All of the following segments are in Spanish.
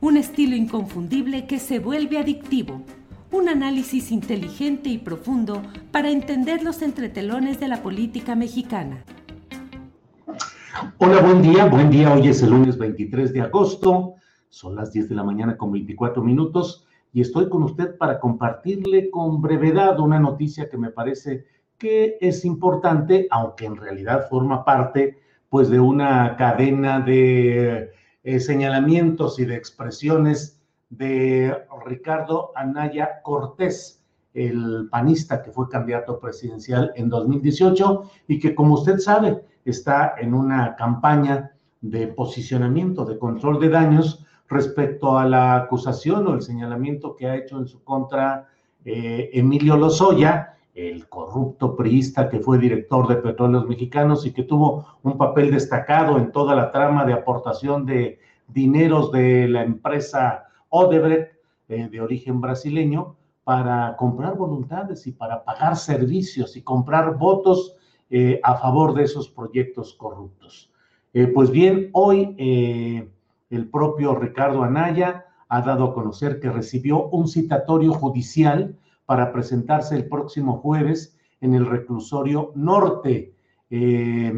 un estilo inconfundible que se vuelve adictivo, un análisis inteligente y profundo para entender los entretelones de la política mexicana. Hola, buen día, buen día. Hoy es el lunes 23 de agosto, son las 10 de la mañana con 24 minutos y estoy con usted para compartirle con brevedad una noticia que me parece que es importante, aunque en realidad forma parte pues de una cadena de eh, señalamientos y de expresiones de Ricardo Anaya Cortés, el panista que fue candidato presidencial en 2018 y que, como usted sabe, está en una campaña de posicionamiento, de control de daños respecto a la acusación o el señalamiento que ha hecho en su contra eh, Emilio Lozoya, el corrupto priista que fue director de Petróleos Mexicanos y que tuvo un papel destacado en toda la trama de aportación de dineros de la empresa Odebrecht eh, de origen brasileño para comprar voluntades y para pagar servicios y comprar votos eh, a favor de esos proyectos corruptos. Eh, pues bien, hoy el propio Ricardo Anaya ha dado a conocer que recibió un citatorio judicial para presentarse el próximo jueves en el reclusorio norte, eh,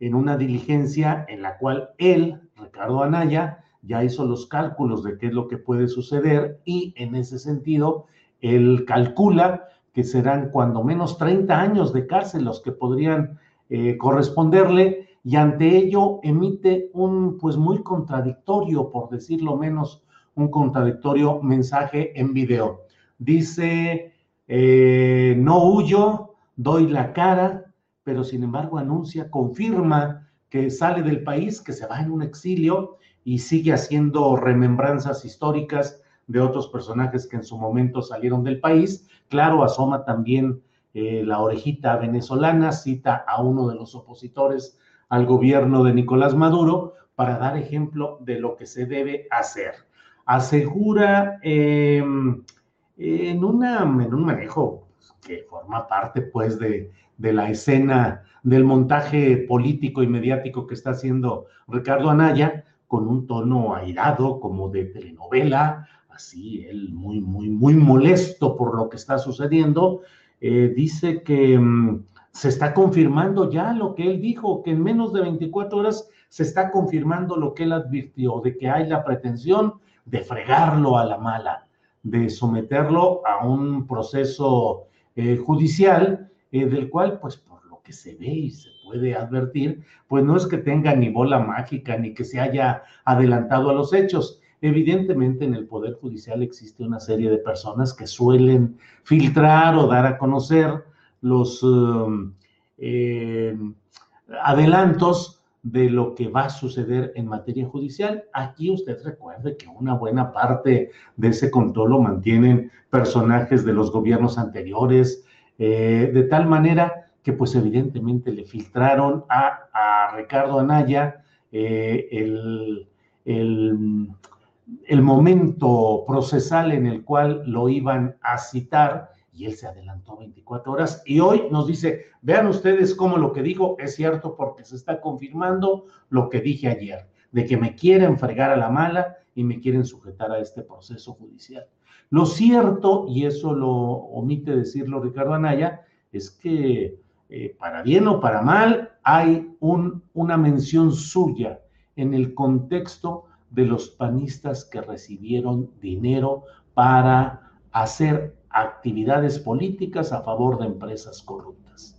en una diligencia en la cual él, Ricardo Anaya, ya hizo los cálculos de qué es lo que puede suceder y en ese sentido, él calcula que serán cuando menos 30 años de cárcel los que podrían eh, corresponderle y ante ello emite un pues muy contradictorio, por decirlo menos, un contradictorio mensaje en video. Dice, eh, no huyo, doy la cara, pero sin embargo anuncia, confirma que sale del país, que se va en un exilio y sigue haciendo remembranzas históricas de otros personajes que en su momento salieron del país. Claro, asoma también eh, la orejita venezolana, cita a uno de los opositores al gobierno de Nicolás Maduro para dar ejemplo de lo que se debe hacer. Asegura em, en, una, un manejo que forma parte pues de, de la escena del montaje político y mediático que está haciendo Ricardo Anaya, con un tono airado como de telenovela, así él muy, muy, muy molesto por lo que está sucediendo, eh, dice que mm, se está confirmando ya lo que él dijo, que en menos de 24 horas se está confirmando lo que él advirtió, de que hay la pretensión de fregarlo a la mala de someterlo a un proceso eh, judicial eh, del cual, pues por lo que se ve y se puede advertir, pues no es que tenga ni bola mágica ni que se haya adelantado a los hechos. Evidentemente en el Poder Judicial existe una serie de personas que suelen filtrar o dar a conocer los eh, adelantos de lo que va a suceder en materia judicial. Aquí usted recuerde que una buena parte de ese control lo mantienen personajes de los gobiernos anteriores, eh, de tal manera que pues evidentemente le filtraron a, Ricardo Anaya eh, el, el momento procesal en el cual lo iban a citar y él se adelantó 24 horas y hoy nos dice, vean ustedes cómo lo que digo es cierto porque se está confirmando lo que dije ayer, de que me quieren fregar a la mala y me quieren sujetar a este proceso judicial. Lo cierto, y eso lo omite decirlo Ricardo Anaya, es que eh, para bien o para mal hay un, una mención suya en el contexto de los panistas que recibieron dinero para hacer actividades políticas a favor de empresas corruptas.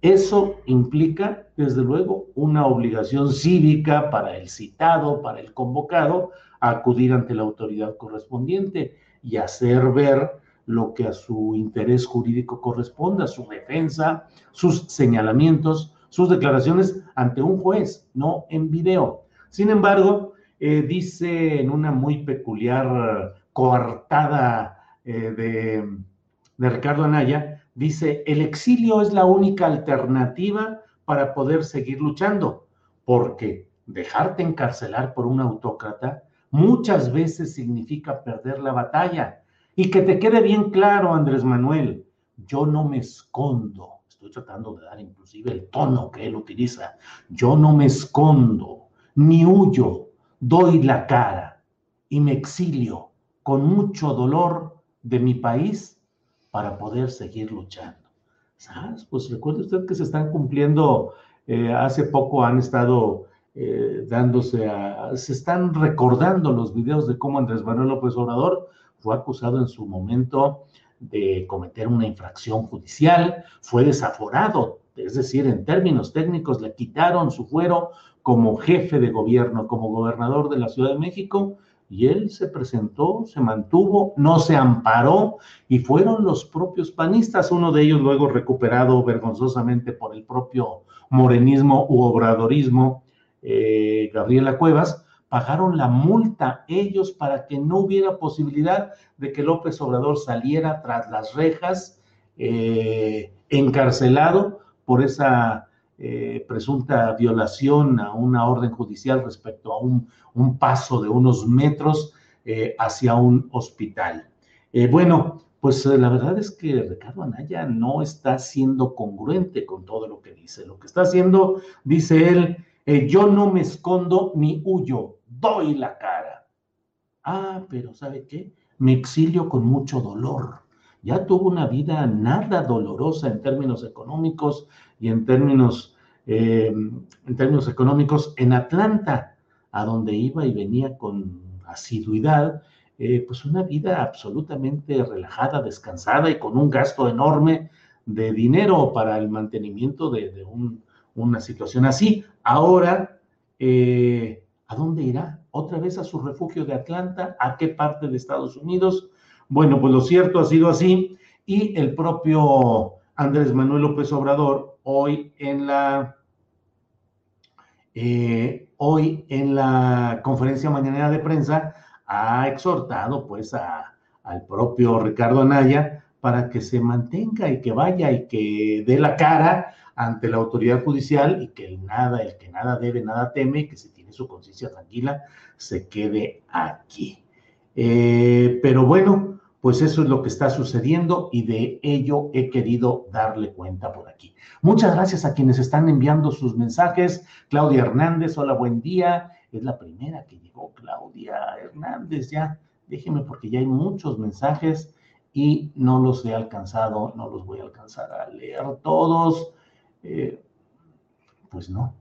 Eso implica, desde luego, una obligación cívica para el citado, para el convocado, acudir ante la autoridad correspondiente y hacer ver lo que a su interés jurídico corresponda, su defensa, sus señalamientos, sus declaraciones ante un juez, no en video. Sin embargo, eh, dice en una muy peculiar coartada eh, de, de Ricardo Anaya, dice, el exilio es la única alternativa para poder seguir luchando, porque dejarte encarcelar por un autócrata muchas veces significa perder la batalla. Y que te quede bien claro, Andrés Manuel, yo no me escondo, estoy tratando de dar inclusive el tono que él utiliza, yo no me escondo, ni huyo, doy la cara y me exilio con mucho dolor de mi país para poder seguir luchando. ¿Sabes? Pues recuerde usted que se están cumpliendo, eh, hace poco han estado eh, dándose a, se están recordando los videos de cómo Andrés Manuel López Obrador fue acusado en su momento de cometer una infracción judicial, fue desaforado, es decir, en términos técnicos le quitaron su fuero como jefe de gobierno, como gobernador de la Ciudad de México, y él se presentó, se mantuvo, no se amparó, y fueron los propios panistas, uno de ellos luego recuperado vergonzosamente por el propio morenismo u obradorismo, eh, Gabriela Cuevas, pagaron la multa ellos para que no hubiera posibilidad de que López Obrador saliera tras las rejas eh, encarcelado por esa eh, presunta violación a una orden judicial respecto a un, paso de unos metros hacia un hospital. bueno, pues la verdad es que Ricardo Anaya no está siendo congruente con todo lo que dice. Lo que está haciendo, dice él, eh, yo no me escondo ni huyo, doy la cara. Ah, pero ¿sabe qué? Me exilio con mucho dolor. Ya tuvo una vida nada dolorosa en términos económicos y en términos, eh, en términos económicos en Atlanta, a donde iba y venía con asiduidad, eh, pues una vida absolutamente relajada, descansada y con un gasto enorme de dinero para el mantenimiento de un una situación así. Ahora, eh, ¿a dónde irá? ¿Otra vez a su refugio de Atlanta? ¿A qué parte de Estados Unidos? Bueno, pues lo cierto ha sido así y el propio Andrés Manuel López Obrador hoy en la eh, hoy en la conferencia mañanera de prensa ha exhortado pues al propio Ricardo Anaya para que se mantenga y que vaya y que dé la cara ante la autoridad judicial y que el nada, el que nada debe, nada teme, que si tiene su conciencia tranquila, se quede aquí. Eh, pero bueno, pues eso es lo que está sucediendo y de ello he querido darle cuenta por aquí. Muchas gracias a quienes están enviando sus mensajes. Claudia Hernández, hola, buen día. Es la primera que llegó, Claudia Hernández, ya. Déjeme porque ya hay muchos mensajes y no los he alcanzado, no los voy a alcanzar a leer todos. Eh, pues no,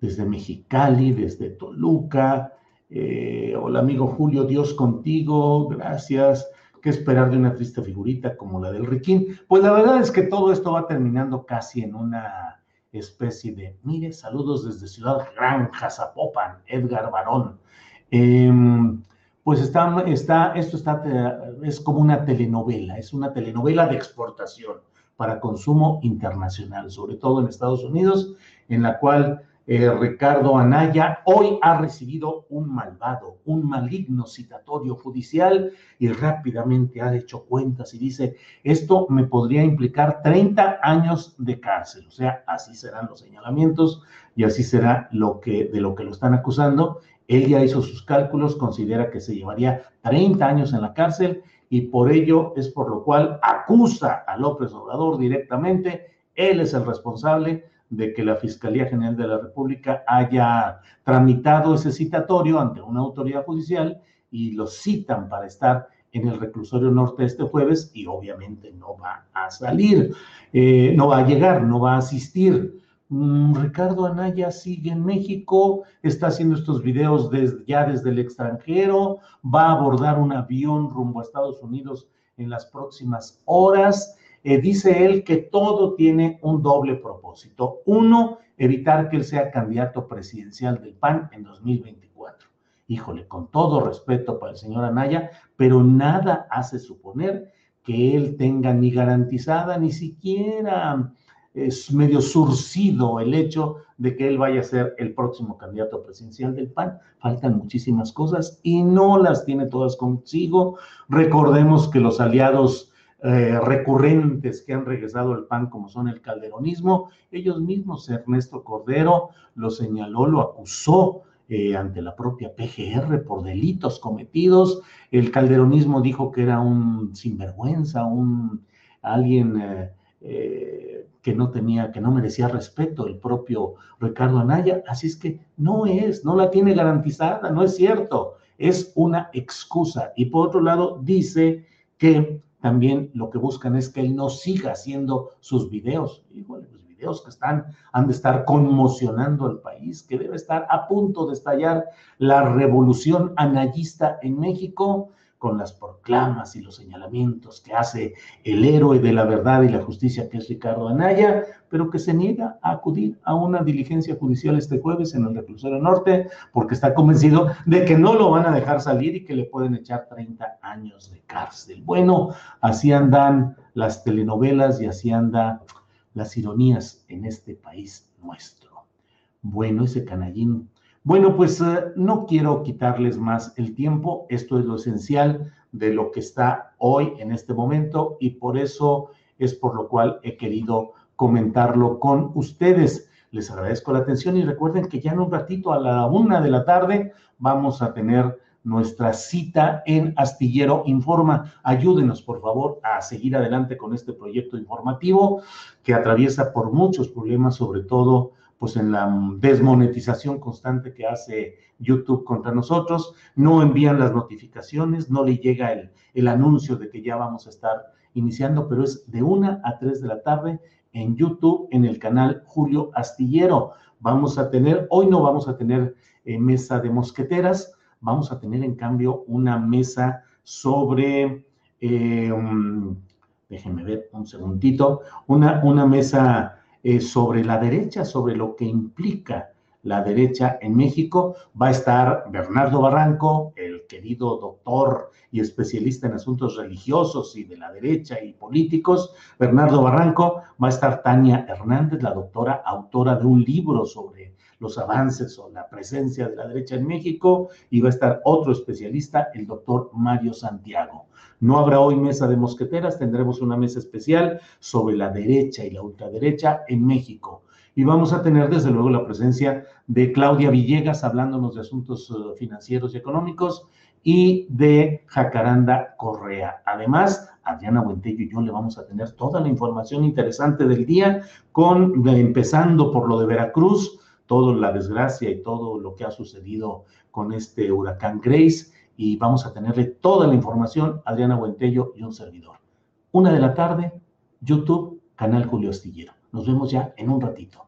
desde Mexicali, desde Toluca. Eh, hola amigo Julio, Dios contigo, gracias. ¿Qué esperar de una triste figurita como la del Riquín? Pues la verdad es que todo esto va terminando casi en una especie de, mire, saludos desde Ciudad Granja, Zapopan, Edgar Barón. Em, pues está, está, esto está, es como una telenovela, es una telenovela de exportación para consumo internacional, sobre todo en Estados Unidos, en la cual eh, Ricardo Anaya hoy ha recibido un malvado, un maligno citatorio judicial y rápidamente ha hecho cuentas y dice, esto me podría implicar 30 años de cárcel, o sea, así serán los señalamientos y así será lo que, de lo que lo están acusando. Él ya hizo sus cálculos, considera que se llevaría 30 años en la cárcel y por ello es por lo cual acusa a López Obrador directamente. Él es el responsable de que la Fiscalía General de la República haya tramitado ese citatorio ante una autoridad judicial y lo citan para estar en el reclusorio norte este jueves y obviamente no va a salir, eh, no va a llegar, no va a asistir. Mm, Ricardo Anaya sigue en México, está haciendo estos videos ya desde el extranjero, va a abordar un avión rumbo a Estados Unidos en las próximas horas. Eh, dice él que todo tiene un doble propósito. Uno, evitar que él sea candidato presidencial del PAN en 2024. Híjole, con todo respeto para el señor Anaya, pero nada hace suponer que él tenga ni garantizada ni siquiera es medio surcido el hecho de que él vaya a ser el próximo candidato presidencial del PAN. Faltan muchísimas cosas y no las tiene todas consigo. Recordemos que los aliados eh, recurrentes que han regresado al PAN, como son el calderonismo, ellos mismos, Ernesto Cordero lo señaló, lo acusó eh, ante la propia PGR por delitos cometidos. El calderonismo dijo que era un sinvergüenza, un alguien eh, que no tenía, que no merecía respeto el propio Ricardo Anaya. Así es que no es, no la tiene garantizada, no es cierto, es una excusa. Y por otro lado, dice que también lo que buscan es que él no siga haciendo sus videos. Igual, los videos que están, han de estar conmocionando al país, que debe estar a punto de estallar la revolución anayista en México con las proclamas y los señalamientos que hace el héroe de la verdad y la justicia, que es Ricardo Anaya, pero que se niega a acudir a una diligencia judicial este jueves en el reclusorio norte, porque está convencido de que no lo van a dejar salir y que le pueden echar 30 años de cárcel. Bueno, así andan las telenovelas y así andan las ironías en este país nuestro. Bueno, ese canallín bueno, pues eh, no quiero quitarles más el tiempo. Esto es lo esencial de lo que está hoy en este momento y por eso es por lo cual he querido comentarlo con ustedes. Les agradezco la atención y recuerden que ya en un ratito a la una de la tarde vamos a tener nuestra cita en Astillero Informa. Ayúdenos, por favor, a seguir adelante con este proyecto informativo que atraviesa por muchos problemas, sobre todo pues en la desmonetización constante que hace YouTube contra nosotros, no envían las notificaciones, no le llega el, el anuncio de que ya vamos a estar iniciando, pero es de una a tres de la tarde en YouTube, en el canal Julio Astillero. Vamos a tener, hoy no vamos a tener eh, mesa de mosqueteras, vamos a tener en cambio una mesa sobre, eh, déjenme ver un segundito, una, una mesa eh, sobre la derecha, sobre lo que implica la derecha en México. Va a estar Bernardo Barranco, el querido doctor y especialista en asuntos religiosos y de la derecha y políticos. Bernardo Barranco va a estar Tania Hernández, la doctora autora de un libro sobre los avances o la presencia de la derecha en México, y va a estar otro especialista, el doctor Mario Santiago. No habrá hoy mesa de mosqueteras, tendremos una mesa especial sobre la derecha y la ultraderecha en México. Y vamos a tener desde luego la presencia de Claudia Villegas hablándonos de asuntos eh, financieros y económicos y de Jacaranda Correa. Además, Adriana Buentello y yo le vamos a tener toda la información interesante del día, con, empezando por lo de Veracruz, toda la desgracia y todo lo que ha sucedido con este huracán Grace y vamos a tenerle toda la información, Adriana Buentello y un servidor. Una de la tarde, YouTube, canal Julio Astillero. Nos vemos ya en un ratito.